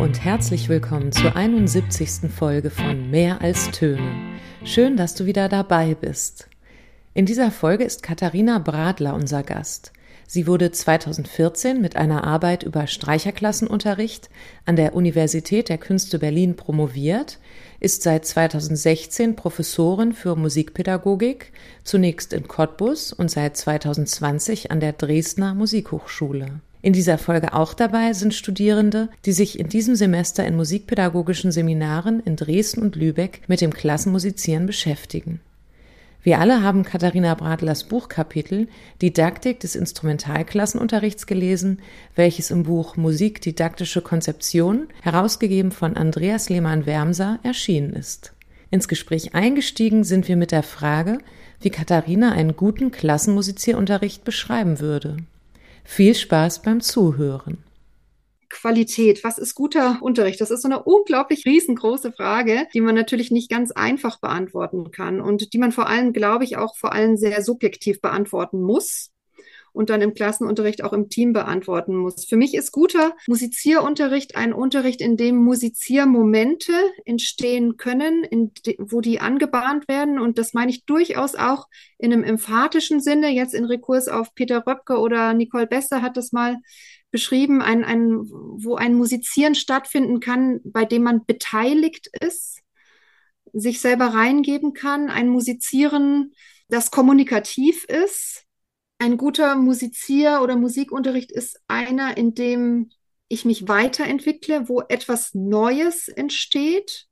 und herzlich willkommen zur 71. Folge von Mehr als Töne. Schön, dass du wieder dabei bist. In dieser Folge ist Katharina Bradler unser Gast. Sie wurde 2014 mit einer Arbeit über Streicherklassenunterricht an der Universität der Künste Berlin promoviert, ist seit 2016 Professorin für Musikpädagogik, zunächst in Cottbus und seit 2020 an der Dresdner Musikhochschule. In dieser Folge auch dabei sind Studierende, die sich in diesem Semester in musikpädagogischen Seminaren in Dresden und Lübeck mit dem Klassenmusizieren beschäftigen. Wir alle haben Katharina Bradlers Buchkapitel Didaktik des Instrumentalklassenunterrichts gelesen, welches im Buch Musik didaktische Konzeption, herausgegeben von Andreas Lehmann-Wermser, erschienen ist. Ins Gespräch eingestiegen sind wir mit der Frage, wie Katharina einen guten Klassenmusizierunterricht beschreiben würde. Viel Spaß beim Zuhören. Qualität, was ist guter Unterricht? Das ist so eine unglaublich riesengroße Frage, die man natürlich nicht ganz einfach beantworten kann und die man vor allem, glaube ich, auch vor allem sehr subjektiv beantworten muss und dann im Klassenunterricht auch im Team beantworten muss. Für mich ist guter Musizierunterricht ein Unterricht, in dem Musiziermomente entstehen können, de, wo die angebahnt werden. Und das meine ich durchaus auch in einem emphatischen Sinne. Jetzt in Rekurs auf Peter Röpke oder Nicole Bester hat das mal beschrieben, ein, ein, wo ein Musizieren stattfinden kann, bei dem man beteiligt ist, sich selber reingeben kann, ein Musizieren, das kommunikativ ist, ein guter Musizier- oder Musikunterricht ist einer, in dem ich mich weiterentwickle, wo etwas Neues entsteht.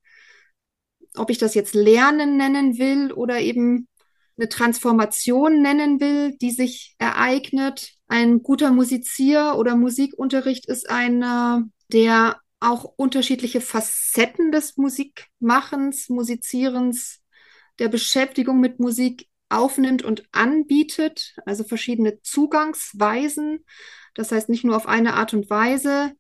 Ob ich das jetzt Lernen nennen will oder eben eine Transformation nennen will, die sich ereignet. Ein guter Musizier- oder Musikunterricht ist einer, der auch unterschiedliche Facetten des Musikmachens, Musizierens, der Beschäftigung mit Musik aufnimmt und anbietet, also verschiedene Zugangsweisen. Das heißt nicht nur auf eine Art und Weise.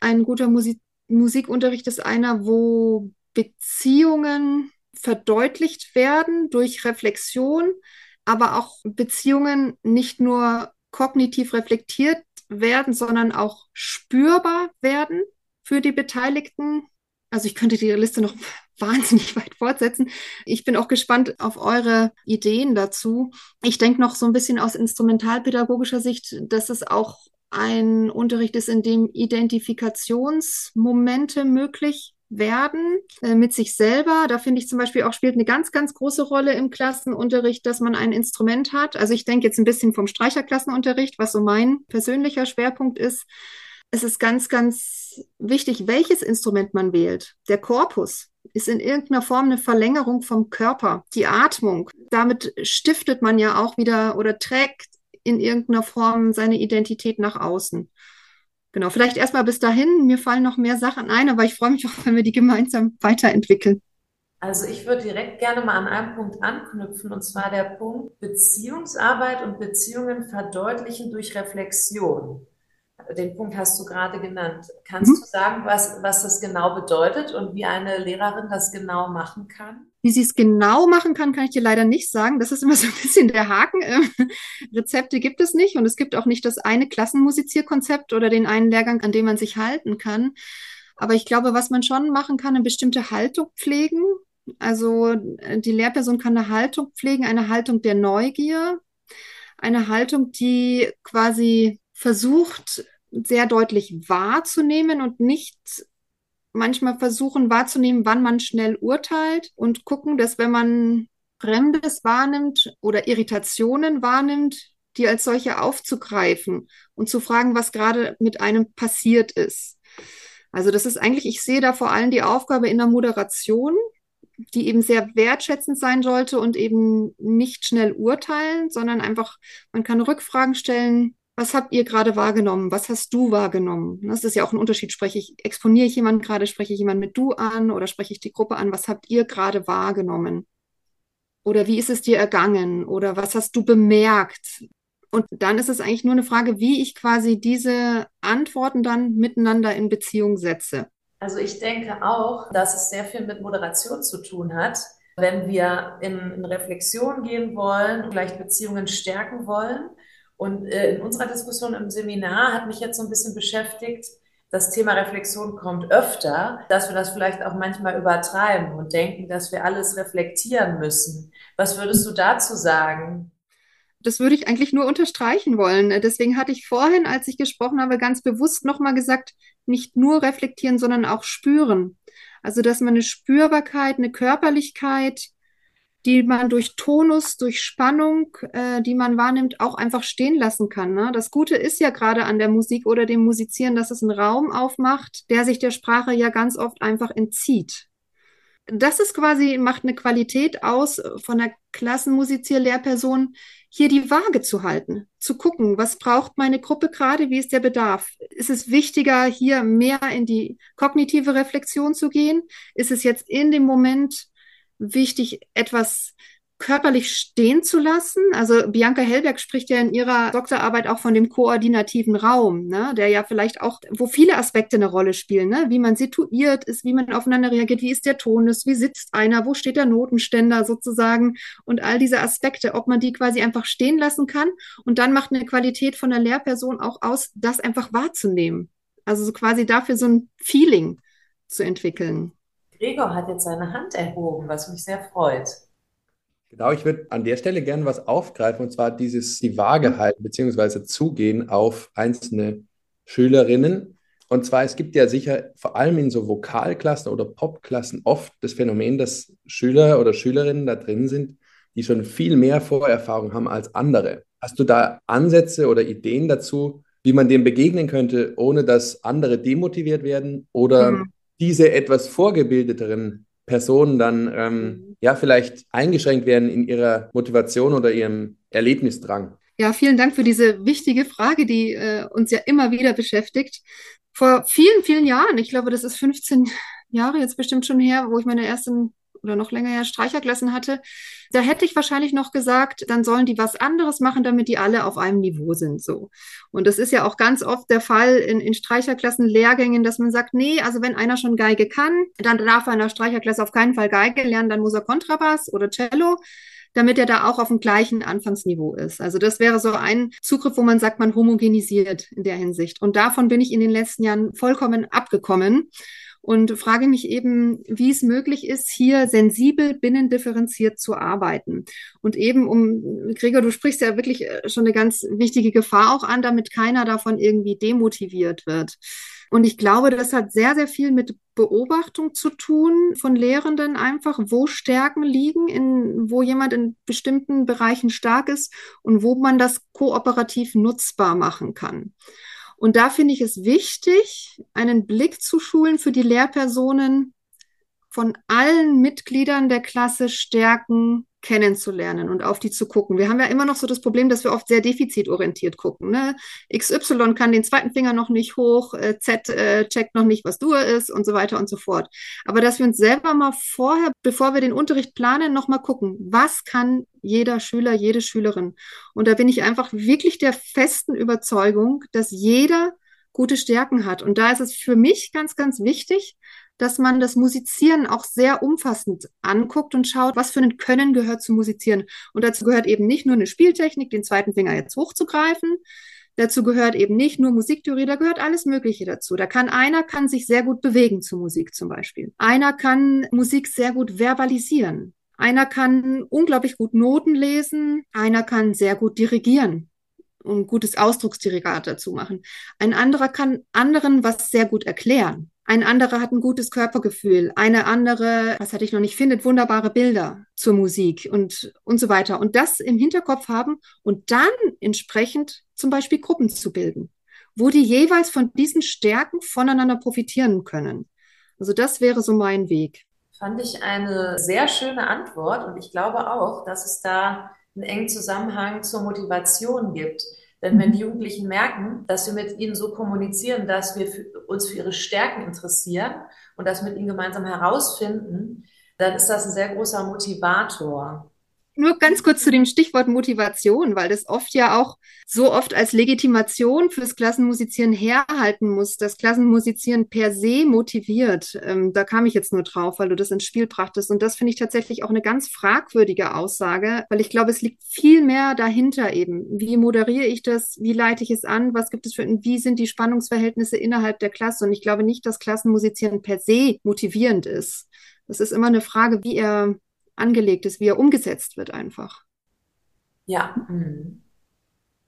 Ein guter Musik Musikunterricht ist einer, wo Beziehungen verdeutlicht werden durch Reflexion, aber auch Beziehungen nicht nur kognitiv reflektiert werden, sondern auch spürbar werden für die Beteiligten. Also ich könnte die Liste noch wahnsinnig weit fortsetzen. Ich bin auch gespannt auf eure Ideen dazu. Ich denke noch so ein bisschen aus instrumentalpädagogischer Sicht, dass es auch ein Unterricht ist, in dem Identifikationsmomente möglich werden äh, mit sich selber. Da finde ich zum Beispiel auch spielt eine ganz, ganz große Rolle im Klassenunterricht, dass man ein Instrument hat. Also ich denke jetzt ein bisschen vom Streicherklassenunterricht, was so mein persönlicher Schwerpunkt ist. Es ist ganz, ganz wichtig, welches Instrument man wählt. Der Korpus ist in irgendeiner Form eine Verlängerung vom Körper. Die Atmung, damit stiftet man ja auch wieder oder trägt in irgendeiner Form seine Identität nach außen. Genau, vielleicht erstmal bis dahin. Mir fallen noch mehr Sachen ein, aber ich freue mich auch, wenn wir die gemeinsam weiterentwickeln. Also ich würde direkt gerne mal an einem Punkt anknüpfen, und zwar der Punkt Beziehungsarbeit und Beziehungen verdeutlichen durch Reflexion den Punkt hast du gerade genannt. Kannst mhm. du sagen, was, was das genau bedeutet und wie eine Lehrerin das genau machen kann? Wie sie es genau machen kann, kann ich dir leider nicht sagen. Das ist immer so ein bisschen der Haken. Ähm, Rezepte gibt es nicht und es gibt auch nicht das eine Klassenmusizierkonzept oder den einen Lehrgang, an dem man sich halten kann. Aber ich glaube, was man schon machen kann, eine bestimmte Haltung pflegen. Also äh, die Lehrperson kann eine Haltung pflegen, eine Haltung der Neugier, eine Haltung, die quasi versucht, sehr deutlich wahrzunehmen und nicht manchmal versuchen wahrzunehmen, wann man schnell urteilt und gucken, dass wenn man Fremdes wahrnimmt oder Irritationen wahrnimmt, die als solche aufzugreifen und zu fragen, was gerade mit einem passiert ist. Also das ist eigentlich, ich sehe da vor allem die Aufgabe in der Moderation, die eben sehr wertschätzend sein sollte und eben nicht schnell urteilen, sondern einfach, man kann Rückfragen stellen, was habt ihr gerade wahrgenommen? Was hast du wahrgenommen? Das ist ja auch ein Unterschied. Spreche ich, exponiere ich jemanden gerade, spreche ich jemanden mit du an oder spreche ich die Gruppe an? Was habt ihr gerade wahrgenommen? Oder wie ist es dir ergangen? Oder was hast du bemerkt? Und dann ist es eigentlich nur eine Frage, wie ich quasi diese Antworten dann miteinander in Beziehung setze. Also ich denke auch, dass es sehr viel mit Moderation zu tun hat. Wenn wir in, in Reflexion gehen wollen, vielleicht Beziehungen stärken wollen, und äh, in unserer Diskussion im Seminar hat mich jetzt so ein bisschen beschäftigt, das Thema Reflexion kommt öfter, dass wir das vielleicht auch manchmal übertreiben und denken, dass wir alles reflektieren müssen. Was würdest du dazu sagen? Das würde ich eigentlich nur unterstreichen wollen. Deswegen hatte ich vorhin, als ich gesprochen habe, ganz bewusst nochmal gesagt, nicht nur reflektieren, sondern auch spüren. Also, dass man eine Spürbarkeit, eine Körperlichkeit, die man durch Tonus, durch Spannung, äh, die man wahrnimmt, auch einfach stehen lassen kann. Ne? Das Gute ist ja gerade an der Musik oder dem Musizieren, dass es einen Raum aufmacht, der sich der Sprache ja ganz oft einfach entzieht. Das ist quasi, macht eine Qualität aus von der Klassenmusizier-Lehrperson, hier die Waage zu halten, zu gucken, was braucht meine Gruppe gerade, wie ist der Bedarf? Ist es wichtiger, hier mehr in die kognitive Reflexion zu gehen? Ist es jetzt in dem Moment wichtig, etwas körperlich stehen zu lassen. Also Bianca Hellberg spricht ja in ihrer Doktorarbeit auch von dem koordinativen Raum, ne, der ja vielleicht auch, wo viele Aspekte eine Rolle spielen, ne, wie man situiert ist, wie man aufeinander reagiert, wie ist der Tonus, wie sitzt einer, wo steht der Notenständer sozusagen und all diese Aspekte, ob man die quasi einfach stehen lassen kann und dann macht eine Qualität von der Lehrperson auch aus, das einfach wahrzunehmen. Also so quasi dafür so ein Feeling zu entwickeln. Gregor hat jetzt seine Hand erhoben, was mich sehr freut. Genau, ich würde an der Stelle gerne was aufgreifen, und zwar dieses die Waage halten, beziehungsweise zugehen auf einzelne Schülerinnen. Und zwar, es gibt ja sicher vor allem in so Vokalklassen oder Popklassen oft das Phänomen, dass Schüler oder Schülerinnen da drin sind, die schon viel mehr Vorerfahrung haben als andere. Hast du da Ansätze oder Ideen dazu, wie man dem begegnen könnte, ohne dass andere demotiviert werden oder mhm diese etwas vorgebildeteren Personen dann ähm, mhm. ja vielleicht eingeschränkt werden in ihrer Motivation oder ihrem Erlebnisdrang. Ja, vielen Dank für diese wichtige Frage, die äh, uns ja immer wieder beschäftigt. Vor vielen, vielen Jahren, ich glaube, das ist 15 Jahre jetzt bestimmt schon her, wo ich meine ersten oder noch länger ja Streicherklassen hatte, da hätte ich wahrscheinlich noch gesagt, dann sollen die was anderes machen, damit die alle auf einem Niveau sind, so. Und das ist ja auch ganz oft der Fall in, in Streicherklassen, Lehrgängen, dass man sagt, nee, also wenn einer schon Geige kann, dann darf er in der Streicherklasse auf keinen Fall Geige lernen, dann muss er Kontrabass oder Cello damit er da auch auf dem gleichen Anfangsniveau ist. Also das wäre so ein Zugriff, wo man sagt, man homogenisiert in der Hinsicht. Und davon bin ich in den letzten Jahren vollkommen abgekommen und frage mich eben, wie es möglich ist, hier sensibel binnendifferenziert zu arbeiten. Und eben um, Gregor, du sprichst ja wirklich äh, schon eine ganz wichtige Gefahr auch an, damit keiner davon irgendwie demotiviert wird. Und ich glaube, das hat sehr, sehr viel mit Beobachtung zu tun von Lehrenden einfach, wo Stärken liegen, in, wo jemand in bestimmten Bereichen stark ist und wo man das kooperativ nutzbar machen kann. Und da finde ich es wichtig, einen Blick zu schulen für die Lehrpersonen von allen Mitgliedern der Klasse Stärken kennenzulernen und auf die zu gucken. Wir haben ja immer noch so das Problem, dass wir oft sehr defizitorientiert gucken. Ne? XY kann den zweiten Finger noch nicht hoch, äh, Z äh, checkt noch nicht, was Dur ist und so weiter und so fort. Aber dass wir uns selber mal vorher, bevor wir den Unterricht planen, noch mal gucken, was kann jeder Schüler, jede Schülerin. Und da bin ich einfach wirklich der festen Überzeugung, dass jeder gute Stärken hat. Und da ist es für mich ganz, ganz wichtig, dass man das Musizieren auch sehr umfassend anguckt und schaut, was für ein Können gehört zu Musizieren. Und dazu gehört eben nicht nur eine Spieltechnik, den zweiten Finger jetzt hochzugreifen. Dazu gehört eben nicht nur Musiktheorie, da gehört alles Mögliche dazu. Da kann einer kann sich sehr gut bewegen zu Musik zum Beispiel. Einer kann Musik sehr gut verbalisieren. Einer kann unglaublich gut Noten lesen. Einer kann sehr gut dirigieren und gutes Ausdrucksdirigat dazu machen. Ein anderer kann anderen was sehr gut erklären. Ein anderer hat ein gutes Körpergefühl. Eine andere, was hatte ich noch nicht, findet wunderbare Bilder zur Musik und, und so weiter. Und das im Hinterkopf haben und dann entsprechend zum Beispiel Gruppen zu bilden, wo die jeweils von diesen Stärken voneinander profitieren können. Also das wäre so mein Weg. Fand ich eine sehr schöne Antwort und ich glaube auch, dass es da einen engen Zusammenhang zur Motivation gibt. Denn wenn die Jugendlichen merken, dass wir mit ihnen so kommunizieren, dass wir für, uns für ihre Stärken interessieren und das mit ihnen gemeinsam herausfinden, dann ist das ein sehr großer Motivator. Nur ganz kurz zu dem Stichwort Motivation, weil das oft ja auch so oft als Legitimation fürs Klassenmusizieren herhalten muss, dass Klassenmusizieren per se motiviert. Ähm, da kam ich jetzt nur drauf, weil du das ins Spiel brachtest. Und das finde ich tatsächlich auch eine ganz fragwürdige Aussage, weil ich glaube, es liegt viel mehr dahinter eben. Wie moderiere ich das? Wie leite ich es an? Was gibt es für, wie sind die Spannungsverhältnisse innerhalb der Klasse? Und ich glaube nicht, dass Klassenmusizieren per se motivierend ist. Das ist immer eine Frage, wie er angelegt ist, wie er umgesetzt wird einfach. Ja. Mhm.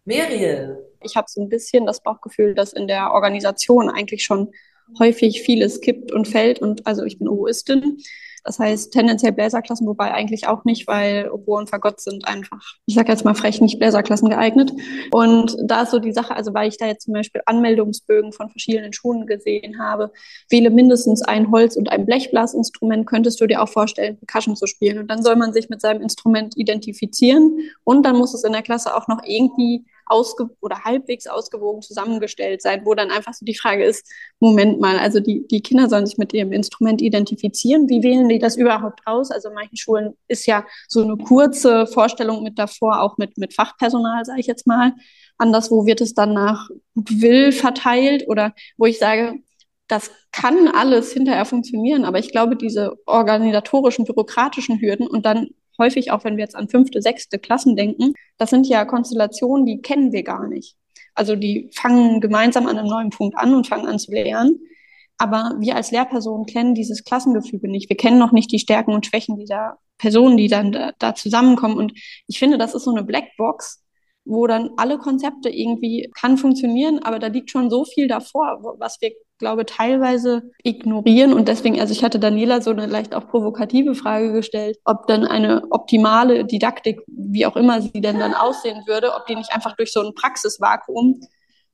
Muriel. Ich habe so ein bisschen das Bauchgefühl, dass in der Organisation eigentlich schon häufig vieles kippt und fällt. Und also ich bin Oboistin das heißt tendenziell Bläserklassen, wobei eigentlich auch nicht, weil Oboe und Fagott sind einfach, ich sage jetzt mal frech, nicht Bläserklassen geeignet. Und da ist so die Sache, also weil ich da jetzt zum Beispiel Anmeldungsbögen von verschiedenen Schulen gesehen habe, wähle mindestens ein Holz- und ein Blechblasinstrument, könntest du dir auch vorstellen, Percussion zu spielen. Und dann soll man sich mit seinem Instrument identifizieren und dann muss es in der Klasse auch noch irgendwie ausge oder halbwegs ausgewogen zusammengestellt sein, wo dann einfach so die Frage ist, Moment mal, also die, die Kinder sollen sich mit ihrem Instrument identifizieren. Wie wählen die das überhaupt aus? Also in manchen Schulen ist ja so eine kurze Vorstellung mit davor, auch mit, mit Fachpersonal, sage ich jetzt mal. Anderswo wird es dann nach Will verteilt oder wo ich sage, das kann alles hinterher funktionieren, aber ich glaube, diese organisatorischen, bürokratischen Hürden und dann häufig auch, wenn wir jetzt an fünfte, sechste Klassen denken, das sind ja Konstellationen, die kennen wir gar nicht. Also die fangen gemeinsam an einem neuen Punkt an und fangen an zu lernen. Aber wir als Lehrpersonen kennen dieses Klassengefüge nicht. Wir kennen noch nicht die Stärken und Schwächen dieser Personen, die dann da, da zusammenkommen. Und ich finde, das ist so eine Blackbox, wo dann alle Konzepte irgendwie kann funktionieren, aber da liegt schon so viel davor, was wir, glaube teilweise ignorieren. Und deswegen, also ich hatte Daniela so eine leicht auch provokative Frage gestellt, ob dann eine optimale Didaktik, wie auch immer sie denn dann aussehen würde, ob die nicht einfach durch so ein Praxisvakuum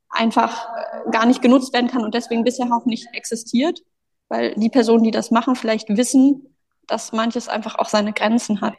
einfach äh, gar nicht genutzt werden kann und deswegen bisher auch nicht existiert, weil die Personen, die das machen, vielleicht wissen, dass manches einfach auch seine Grenzen hat.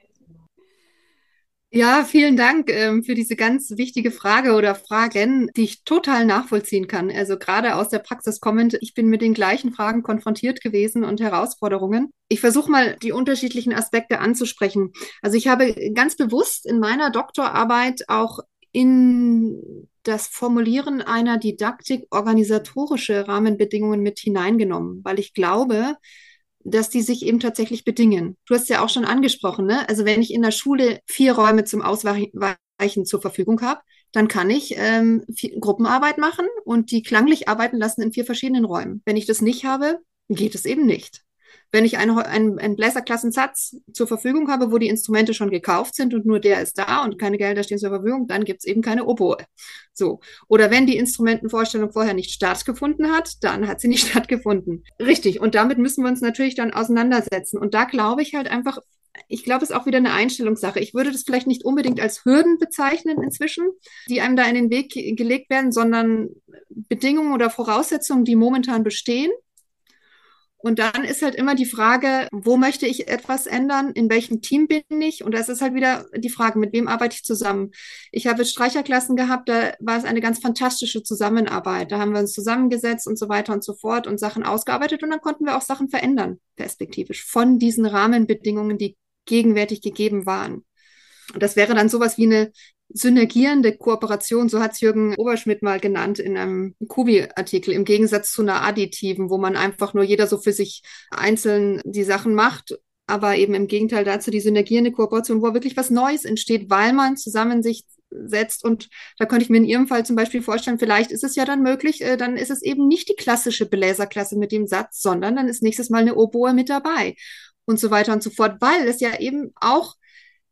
Ja, vielen Dank ähm, für diese ganz wichtige Frage oder Fragen, die ich total nachvollziehen kann. Also gerade aus der Praxis kommend, ich bin mit den gleichen Fragen konfrontiert gewesen und Herausforderungen. Ich versuche mal die unterschiedlichen Aspekte anzusprechen. Also ich habe ganz bewusst in meiner Doktorarbeit auch in das Formulieren einer Didaktik organisatorische Rahmenbedingungen mit hineingenommen, weil ich glaube, dass die sich eben tatsächlich bedingen. Du hast ja auch schon angesprochen, ne? Also wenn ich in der Schule vier Räume zum Ausweichen zur Verfügung habe, dann kann ich ähm, Gruppenarbeit machen und die klanglich arbeiten lassen in vier verschiedenen Räumen. Wenn ich das nicht habe, geht es eben nicht. Wenn ich einen, einen, einen Bläserklassensatz zur Verfügung habe, wo die Instrumente schon gekauft sind und nur der ist da und keine Gelder stehen zur Verfügung, dann gibt es eben keine Oboe. So. Oder wenn die Instrumentenvorstellung vorher nicht stattgefunden hat, dann hat sie nicht stattgefunden. Richtig. Und damit müssen wir uns natürlich dann auseinandersetzen. Und da glaube ich halt einfach, ich glaube, es ist auch wieder eine Einstellungssache. Ich würde das vielleicht nicht unbedingt als Hürden bezeichnen inzwischen, die einem da in den Weg gelegt werden, sondern Bedingungen oder Voraussetzungen, die momentan bestehen und dann ist halt immer die Frage, wo möchte ich etwas ändern? In welchem Team bin ich? Und das ist halt wieder die Frage, mit wem arbeite ich zusammen? Ich habe Streicherklassen gehabt, da war es eine ganz fantastische Zusammenarbeit. Da haben wir uns zusammengesetzt und so weiter und so fort und Sachen ausgearbeitet und dann konnten wir auch Sachen verändern, perspektivisch, von diesen Rahmenbedingungen, die gegenwärtig gegeben waren. Und das wäre dann sowas wie eine synergierende Kooperation, so hat es Jürgen Oberschmidt mal genannt in einem Kubi-Artikel, im Gegensatz zu einer additiven, wo man einfach nur jeder so für sich einzeln die Sachen macht, aber eben im Gegenteil dazu die synergierende Kooperation, wo wirklich was Neues entsteht, weil man zusammen sich setzt. Und da könnte ich mir in Ihrem Fall zum Beispiel vorstellen, vielleicht ist es ja dann möglich, äh, dann ist es eben nicht die klassische Bläserklasse mit dem Satz, sondern dann ist nächstes Mal eine Oboe mit dabei und so weiter und so fort, weil es ja eben auch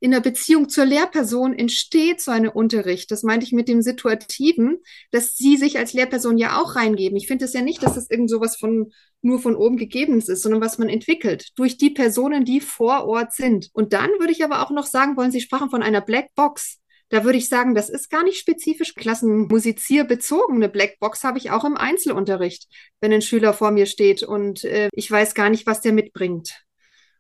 in der Beziehung zur Lehrperson entsteht so ein Unterricht. Das meinte ich mit dem Situativen, dass sie sich als Lehrperson ja auch reingeben. Ich finde es ja nicht, dass das irgend sowas von nur von oben gegeben ist, sondern was man entwickelt durch die Personen, die vor Ort sind. Und dann würde ich aber auch noch sagen wollen, Sie sprachen von einer Black Box. Da würde ich sagen, das ist gar nicht spezifisch klassenmusizierbezogen. Eine Blackbox habe ich auch im Einzelunterricht, wenn ein Schüler vor mir steht und äh, ich weiß gar nicht, was der mitbringt.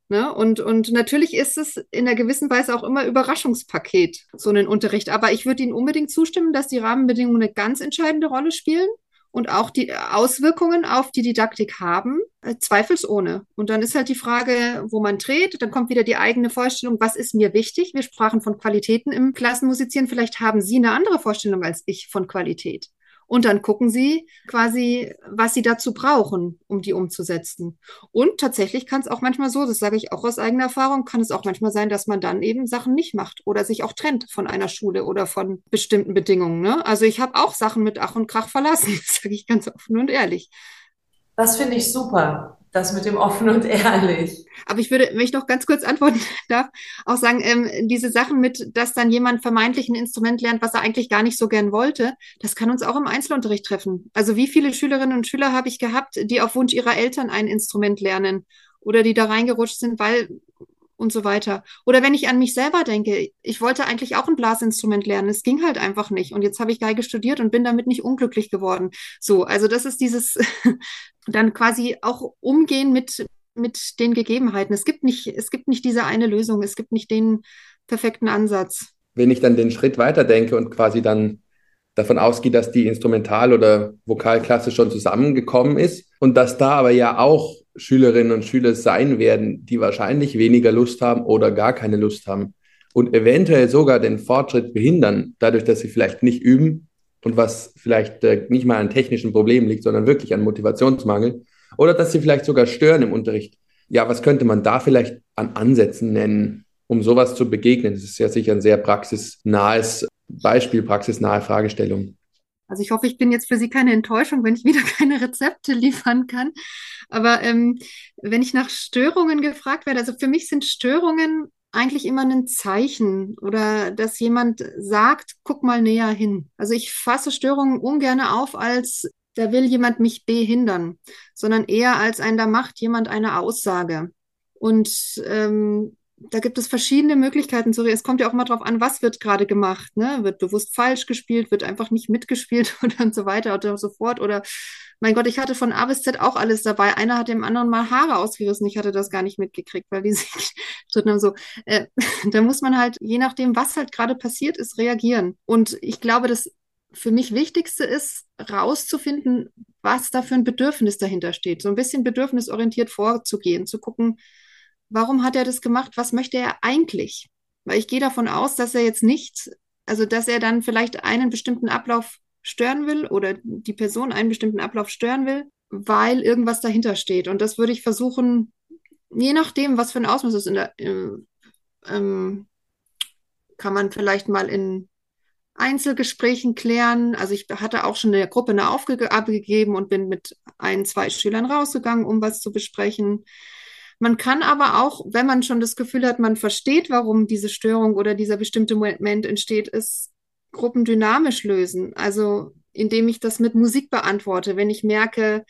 Ne? Und, und natürlich ist es in einer gewissen Weise auch immer Überraschungspaket, so einen Unterricht. Aber ich würde Ihnen unbedingt zustimmen, dass die Rahmenbedingungen eine ganz entscheidende Rolle spielen und auch die Auswirkungen auf die Didaktik haben, äh, zweifelsohne. Und dann ist halt die Frage, wo man dreht. Dann kommt wieder die eigene Vorstellung, was ist mir wichtig? Wir sprachen von Qualitäten im Klassenmusizieren. Vielleicht haben Sie eine andere Vorstellung als ich von Qualität. Und dann gucken sie quasi, was sie dazu brauchen, um die umzusetzen. Und tatsächlich kann es auch manchmal so, das sage ich auch aus eigener Erfahrung, kann es auch manchmal sein, dass man dann eben Sachen nicht macht oder sich auch trennt von einer Schule oder von bestimmten Bedingungen. Ne? Also ich habe auch Sachen mit Ach und Krach verlassen, das sage ich ganz offen und ehrlich. Das finde ich super. Das mit dem offen und ehrlich. Aber ich würde, wenn ich noch ganz kurz antworten darf, auch sagen, ähm, diese Sachen mit, dass dann jemand vermeintlich ein Instrument lernt, was er eigentlich gar nicht so gern wollte, das kann uns auch im Einzelunterricht treffen. Also wie viele Schülerinnen und Schüler habe ich gehabt, die auf Wunsch ihrer Eltern ein Instrument lernen oder die da reingerutscht sind, weil und so weiter. Oder wenn ich an mich selber denke, ich wollte eigentlich auch ein Blasinstrument lernen, es ging halt einfach nicht. Und jetzt habe ich Geige studiert und bin damit nicht unglücklich geworden. So, also das ist dieses dann quasi auch umgehen mit, mit den Gegebenheiten. Es gibt nicht, es gibt nicht diese eine Lösung, es gibt nicht den perfekten Ansatz. Wenn ich dann den Schritt weiter denke und quasi dann davon ausgehe, dass die Instrumental- oder Vokalklasse schon zusammengekommen ist und dass da aber ja auch Schülerinnen und Schüler sein werden, die wahrscheinlich weniger Lust haben oder gar keine Lust haben und eventuell sogar den Fortschritt behindern, dadurch, dass sie vielleicht nicht üben und was vielleicht äh, nicht mal an technischen Problemen liegt, sondern wirklich an Motivationsmangel oder dass sie vielleicht sogar stören im Unterricht. Ja, was könnte man da vielleicht an Ansätzen nennen, um sowas zu begegnen? Das ist ja sicher ein sehr praxisnahes Beispiel, praxisnahe Fragestellung. Also ich hoffe, ich bin jetzt für Sie keine Enttäuschung, wenn ich wieder keine Rezepte liefern kann. Aber ähm, wenn ich nach Störungen gefragt werde, also für mich sind Störungen eigentlich immer ein Zeichen oder dass jemand sagt, guck mal näher hin. Also ich fasse Störungen ungern auf als da will jemand mich behindern, sondern eher als ein, da macht jemand eine Aussage. Und ähm, da gibt es verschiedene Möglichkeiten zu Es kommt ja auch mal drauf an, was wird gerade gemacht. Ne? Wird bewusst falsch gespielt, wird einfach nicht mitgespielt und so weiter oder so fort. Oder mein Gott, ich hatte von A bis Z auch alles dabei. Einer hat dem anderen mal Haare ausgerissen. Ich hatte das gar nicht mitgekriegt, weil die sich dritten haben so. Äh, da muss man halt, je nachdem, was halt gerade passiert ist, reagieren. Und ich glaube, das für mich Wichtigste ist, rauszufinden, was da für ein Bedürfnis dahinter steht. So ein bisschen bedürfnisorientiert vorzugehen, zu gucken, warum hat er das gemacht? Was möchte er eigentlich? Weil ich gehe davon aus, dass er jetzt nicht, also dass er dann vielleicht einen bestimmten Ablauf stören will oder die Person einen bestimmten Ablauf stören will, weil irgendwas dahinter steht. Und das würde ich versuchen, je nachdem, was für ein Ausmaß ist, in der, äh, ähm, kann man vielleicht mal in Einzelgesprächen klären. Also ich hatte auch schon in der Gruppe eine Aufgabe gegeben und bin mit ein, zwei Schülern rausgegangen, um was zu besprechen. Man kann aber auch, wenn man schon das Gefühl hat, man versteht, warum diese Störung oder dieser bestimmte Moment entsteht, ist gruppendynamisch lösen. Also indem ich das mit Musik beantworte. Wenn ich merke,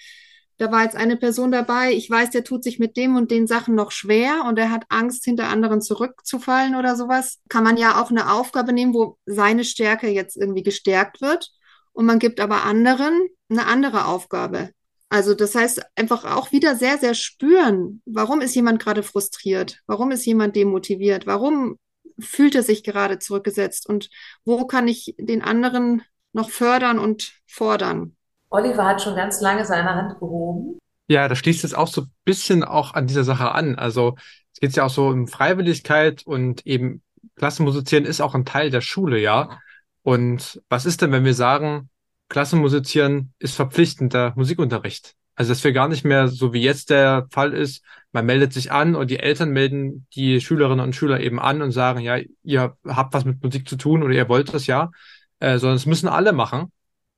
da war jetzt eine Person dabei, ich weiß, der tut sich mit dem und den Sachen noch schwer und er hat Angst, hinter anderen zurückzufallen oder sowas, kann man ja auch eine Aufgabe nehmen, wo seine Stärke jetzt irgendwie gestärkt wird. Und man gibt aber anderen eine andere Aufgabe. Also das heißt einfach auch wieder sehr, sehr spüren, warum ist jemand gerade frustriert, warum ist jemand demotiviert, warum fühlt er sich gerade zurückgesetzt und wo kann ich den anderen noch fördern und fordern. Oliver hat schon ganz lange seine Hand gehoben. Ja, da schließt es auch so ein bisschen auch an dieser Sache an. Also es geht ja auch so um Freiwilligkeit und eben Klassenmusizieren ist auch ein Teil der Schule, ja. Und was ist denn, wenn wir sagen, Klassenmusizieren ist verpflichtender Musikunterricht. Also dass wir gar nicht mehr, so wie jetzt der Fall ist, man meldet sich an und die Eltern melden die Schülerinnen und Schüler eben an und sagen, ja, ihr habt was mit Musik zu tun oder ihr wollt das ja, äh, sondern es müssen alle machen,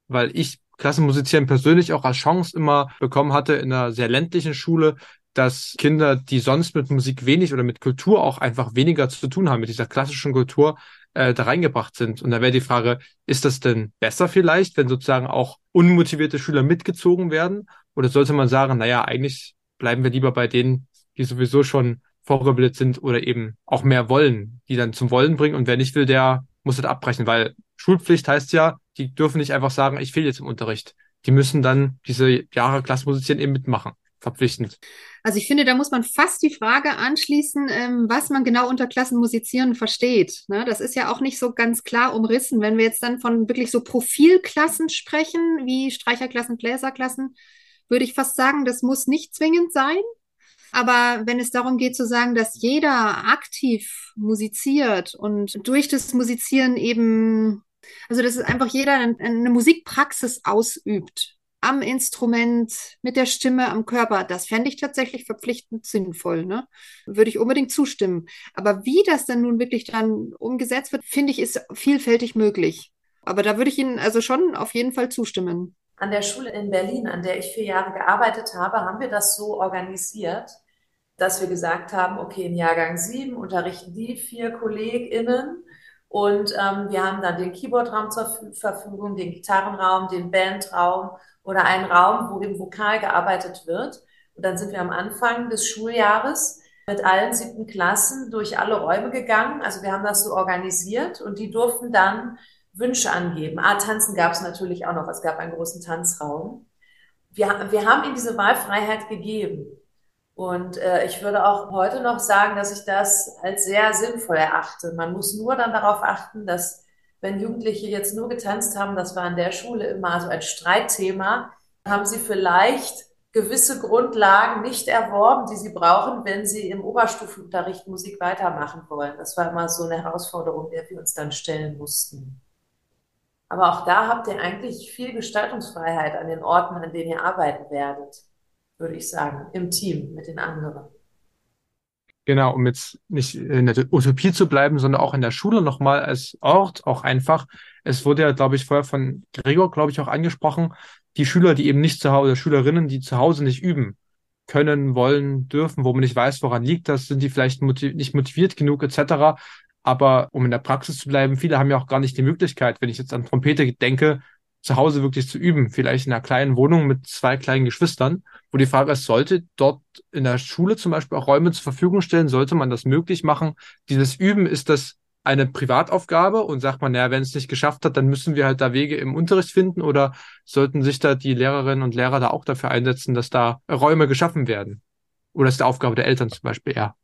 weil ich Klassenmusizieren persönlich auch als Chance immer bekommen hatte in einer sehr ländlichen Schule, dass Kinder, die sonst mit Musik wenig oder mit Kultur auch einfach weniger zu tun haben, mit dieser klassischen Kultur, äh, da reingebracht sind. Und da wäre die Frage, ist das denn besser vielleicht, wenn sozusagen auch unmotivierte Schüler mitgezogen werden? Oder sollte man sagen, naja, eigentlich bleiben wir lieber bei denen, die sowieso schon vorgebildet sind oder eben auch mehr wollen, die dann zum Wollen bringen. Und wer nicht will, der muss das abbrechen, weil Schulpflicht heißt ja, die dürfen nicht einfach sagen, ich fehle jetzt im Unterricht. Die müssen dann diese Jahre Klassenmusizieren eben mitmachen. Verpflichtend. Also ich finde, da muss man fast die Frage anschließen, ähm, was man genau unter Klassenmusizieren versteht. Ne? Das ist ja auch nicht so ganz klar umrissen. Wenn wir jetzt dann von wirklich so Profilklassen sprechen, wie Streicherklassen, Bläserklassen, würde ich fast sagen, das muss nicht zwingend sein. Aber wenn es darum geht zu sagen, dass jeder aktiv musiziert und durch das Musizieren eben, also dass es einfach jeder eine Musikpraxis ausübt, am Instrument, mit der Stimme, am Körper, das fände ich tatsächlich verpflichtend sinnvoll. Ne? Würde ich unbedingt zustimmen. Aber wie das dann nun wirklich dann umgesetzt wird, finde ich, ist vielfältig möglich. Aber da würde ich Ihnen also schon auf jeden Fall zustimmen. An der Schule in Berlin, an der ich vier Jahre gearbeitet habe, haben wir das so organisiert, dass wir gesagt haben, okay, in Jahrgang sieben unterrichten die vier KollegInnen und ähm, wir haben dann den Keyboardraum zur Verfügung, den Gitarrenraum, den Bandraum oder einen Raum, wo im Vokal gearbeitet wird. Und dann sind wir am Anfang des Schuljahres mit allen siebten Klassen durch alle Räume gegangen. Also wir haben das so organisiert und die durften dann Wünsche angeben. Ah, tanzen gab es natürlich auch noch. Es gab einen großen Tanzraum. Wir, wir haben ihnen diese Wahlfreiheit gegeben. Und äh, ich würde auch heute noch sagen, dass ich das als sehr sinnvoll erachte. Man muss nur dann darauf achten, dass wenn Jugendliche jetzt nur getanzt haben, das war an der Schule immer so ein Streitthema, haben sie vielleicht gewisse Grundlagen nicht erworben, die sie brauchen, wenn sie im Oberstufenunterricht Musik weitermachen wollen. Das war immer so eine Herausforderung, der wir uns dann stellen mussten. Aber auch da habt ihr eigentlich viel Gestaltungsfreiheit an den Orten, an denen ihr arbeiten werdet, würde ich sagen, im Team mit den anderen. Genau, um jetzt nicht in der Utopie zu bleiben, sondern auch in der Schule nochmal als Ort auch einfach. Es wurde ja, glaube ich, vorher von Gregor, glaube ich, auch angesprochen, die Schüler, die eben nicht zu Hause, Schülerinnen, die zu Hause nicht üben können, wollen, dürfen, wo man nicht weiß, woran liegt das, sind die vielleicht motiv nicht motiviert genug etc. Aber um in der Praxis zu bleiben, viele haben ja auch gar nicht die Möglichkeit, wenn ich jetzt an Trompete denke, zu Hause wirklich zu üben, vielleicht in einer kleinen Wohnung mit zwei kleinen Geschwistern, wo die Frage ist, sollte dort in der Schule zum Beispiel auch Räume zur Verfügung stellen, sollte man das möglich machen? Dieses Üben, ist das eine Privataufgabe und sagt man, naja, wenn es nicht geschafft hat, dann müssen wir halt da Wege im Unterricht finden oder sollten sich da die Lehrerinnen und Lehrer da auch dafür einsetzen, dass da Räume geschaffen werden? Oder ist die Aufgabe der Eltern zum Beispiel eher?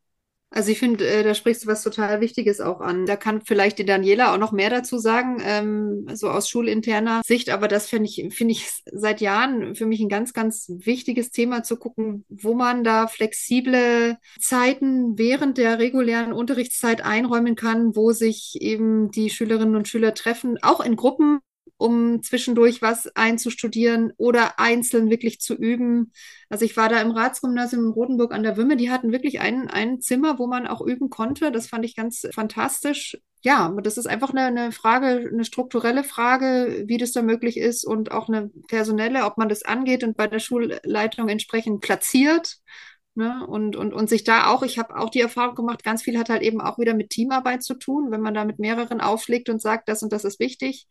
Also ich finde, äh, da sprichst du was total Wichtiges auch an. Da kann vielleicht die Daniela auch noch mehr dazu sagen, ähm, so aus schulinterner Sicht. Aber das finde ich, finde ich seit Jahren für mich ein ganz, ganz wichtiges Thema zu gucken, wo man da flexible Zeiten während der regulären Unterrichtszeit einräumen kann, wo sich eben die Schülerinnen und Schüler treffen, auch in Gruppen um zwischendurch was einzustudieren oder einzeln wirklich zu üben. Also ich war da im Ratsgymnasium in Rotenburg an der Wümme, die hatten wirklich ein, ein Zimmer, wo man auch üben konnte. Das fand ich ganz fantastisch. Ja, das ist einfach eine, eine Frage, eine strukturelle Frage, wie das da möglich ist und auch eine personelle, ob man das angeht und bei der Schulleitung entsprechend platziert. Ne? Und, und, und sich da auch, ich habe auch die Erfahrung gemacht, ganz viel hat halt eben auch wieder mit Teamarbeit zu tun, wenn man da mit mehreren aufschlägt und sagt, das und das ist wichtig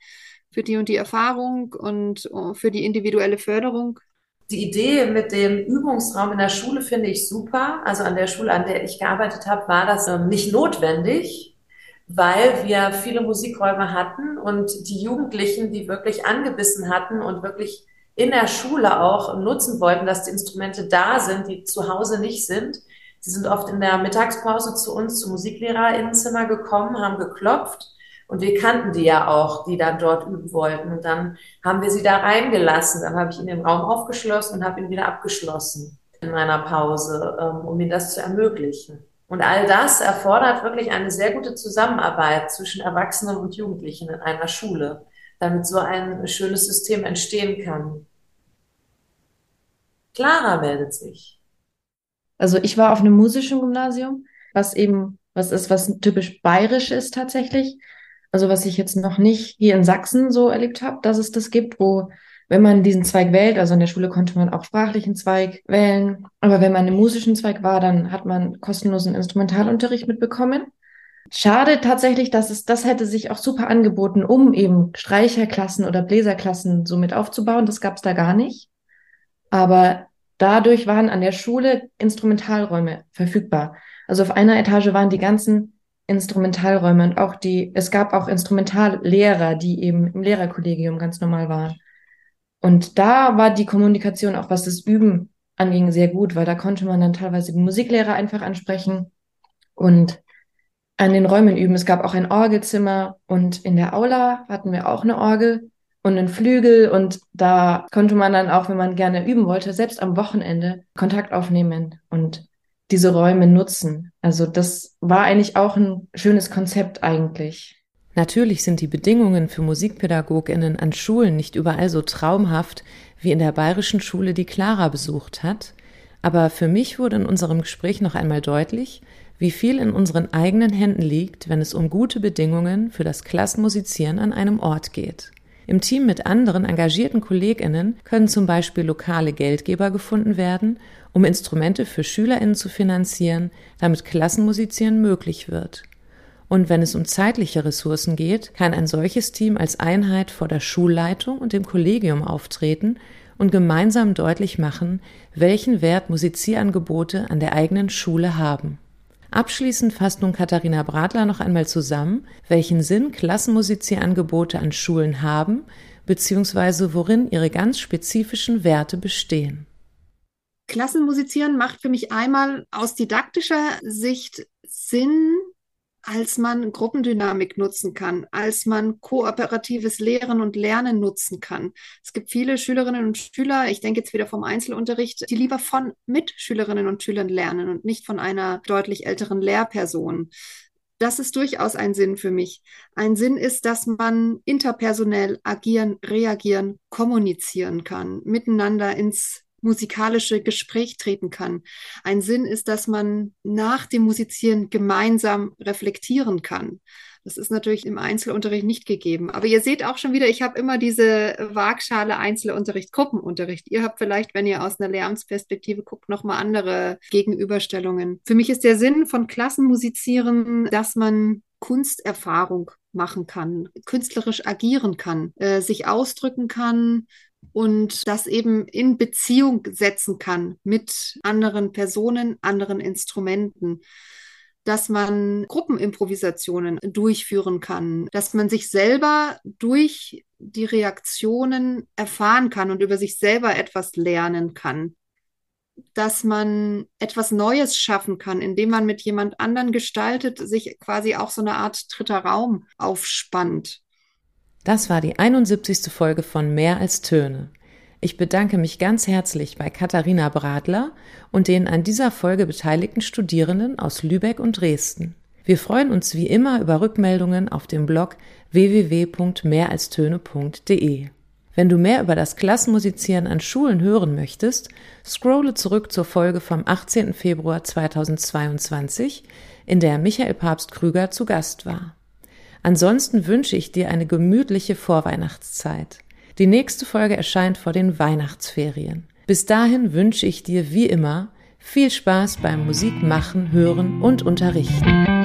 für die und die Erfahrung und äh, für die individuelle Förderung. Die Idee mit dem Übungsraum in der Schule finde ich super. Also an der Schule, an der ich gearbeitet habe, war das ähm, nicht notwendig, weil wir viele Musikräume hatten und die Jugendlichen, die wirklich angebissen hatten und wirklich in der Schule auch nutzen wollten, dass die Instrumente da sind, die zu Hause nicht sind. Sie sind oft in der Mittagspause zu uns zum Musiklehrerinnenzimmer gekommen, haben geklopft und wir kannten die ja auch, die dann dort üben wollten. Und dann haben wir sie da reingelassen. Dann habe ich ihn im Raum aufgeschlossen und habe ihn wieder abgeschlossen in meiner Pause, ähm, um ihm das zu ermöglichen. Und all das erfordert wirklich eine sehr gute Zusammenarbeit zwischen Erwachsenen und Jugendlichen in einer Schule, damit so ein schönes System entstehen kann. Clara meldet sich. Also ich war auf einem musischen Gymnasium, was eben was ist, was typisch bayerisch ist tatsächlich also was ich jetzt noch nicht hier in Sachsen so erlebt habe, dass es das gibt, wo wenn man diesen Zweig wählt, also in der Schule konnte man auch sprachlichen Zweig wählen, aber wenn man im musischen Zweig war, dann hat man kostenlosen Instrumentalunterricht mitbekommen. Schade tatsächlich, dass es, das hätte sich auch super angeboten, um eben Streicherklassen oder Bläserklassen so mit aufzubauen. Das gab es da gar nicht. Aber dadurch waren an der Schule Instrumentalräume verfügbar. Also auf einer Etage waren die ganzen Instrumentalräume und auch die, es gab auch Instrumentallehrer, die eben im Lehrerkollegium ganz normal waren. Und da war die Kommunikation, auch was das Üben anging, sehr gut, weil da konnte man dann teilweise die Musiklehrer einfach ansprechen und an den Räumen üben. Es gab auch ein Orgelzimmer und in der Aula hatten wir auch eine Orgel und einen Flügel und da konnte man dann auch, wenn man gerne üben wollte, selbst am Wochenende Kontakt aufnehmen und diese Räume nutzen. Also das war eigentlich auch ein schönes Konzept eigentlich. Natürlich sind die Bedingungen für Musikpädagoginnen an Schulen nicht überall so traumhaft wie in der bayerischen Schule, die Clara besucht hat, aber für mich wurde in unserem Gespräch noch einmal deutlich, wie viel in unseren eigenen Händen liegt, wenn es um gute Bedingungen für das Klassenmusizieren an einem Ort geht. Im Team mit anderen engagierten Kolleginnen können zum Beispiel lokale Geldgeber gefunden werden, um Instrumente für Schülerinnen zu finanzieren, damit Klassenmusizieren möglich wird. Und wenn es um zeitliche Ressourcen geht, kann ein solches Team als Einheit vor der Schulleitung und dem Kollegium auftreten und gemeinsam deutlich machen, welchen Wert Musizierangebote an der eigenen Schule haben. Abschließend fasst nun Katharina Bradler noch einmal zusammen, welchen Sinn Klassenmusizierangebote an Schulen haben, beziehungsweise worin ihre ganz spezifischen Werte bestehen. Klassenmusizieren macht für mich einmal aus didaktischer Sicht Sinn, als man Gruppendynamik nutzen kann, als man kooperatives Lehren und Lernen nutzen kann. Es gibt viele Schülerinnen und Schüler, ich denke jetzt wieder vom Einzelunterricht, die lieber von Mitschülerinnen und Schülern lernen und nicht von einer deutlich älteren Lehrperson. Das ist durchaus ein Sinn für mich. Ein Sinn ist, dass man interpersonell agieren, reagieren, kommunizieren kann, miteinander ins musikalische Gespräch treten kann. Ein Sinn ist, dass man nach dem Musizieren gemeinsam reflektieren kann. Das ist natürlich im Einzelunterricht nicht gegeben. Aber ihr seht auch schon wieder, ich habe immer diese Waagschale Einzelunterricht, Gruppenunterricht. Ihr habt vielleicht, wenn ihr aus einer Lärmsperspektive guckt, nochmal andere Gegenüberstellungen. Für mich ist der Sinn von Klassenmusizieren, dass man Kunsterfahrung machen kann, künstlerisch agieren kann, äh, sich ausdrücken kann, und das eben in Beziehung setzen kann mit anderen Personen, anderen Instrumenten dass man Gruppenimprovisationen durchführen kann, dass man sich selber durch die Reaktionen erfahren kann und über sich selber etwas lernen kann, dass man etwas Neues schaffen kann, indem man mit jemand anderen gestaltet, sich quasi auch so eine Art dritter Raum aufspannt. Das war die 71. Folge von Mehr als Töne. Ich bedanke mich ganz herzlich bei Katharina Bradler und den an dieser Folge beteiligten Studierenden aus Lübeck und Dresden. Wir freuen uns wie immer über Rückmeldungen auf dem Blog www.mehralstöne.de. Wenn du mehr über das Klassenmusizieren an Schulen hören möchtest, scrolle zurück zur Folge vom 18. Februar 2022, in der Michael Papst Krüger zu Gast war. Ansonsten wünsche ich dir eine gemütliche Vorweihnachtszeit. Die nächste Folge erscheint vor den Weihnachtsferien. Bis dahin wünsche ich dir wie immer viel Spaß beim Musik machen, hören und unterrichten.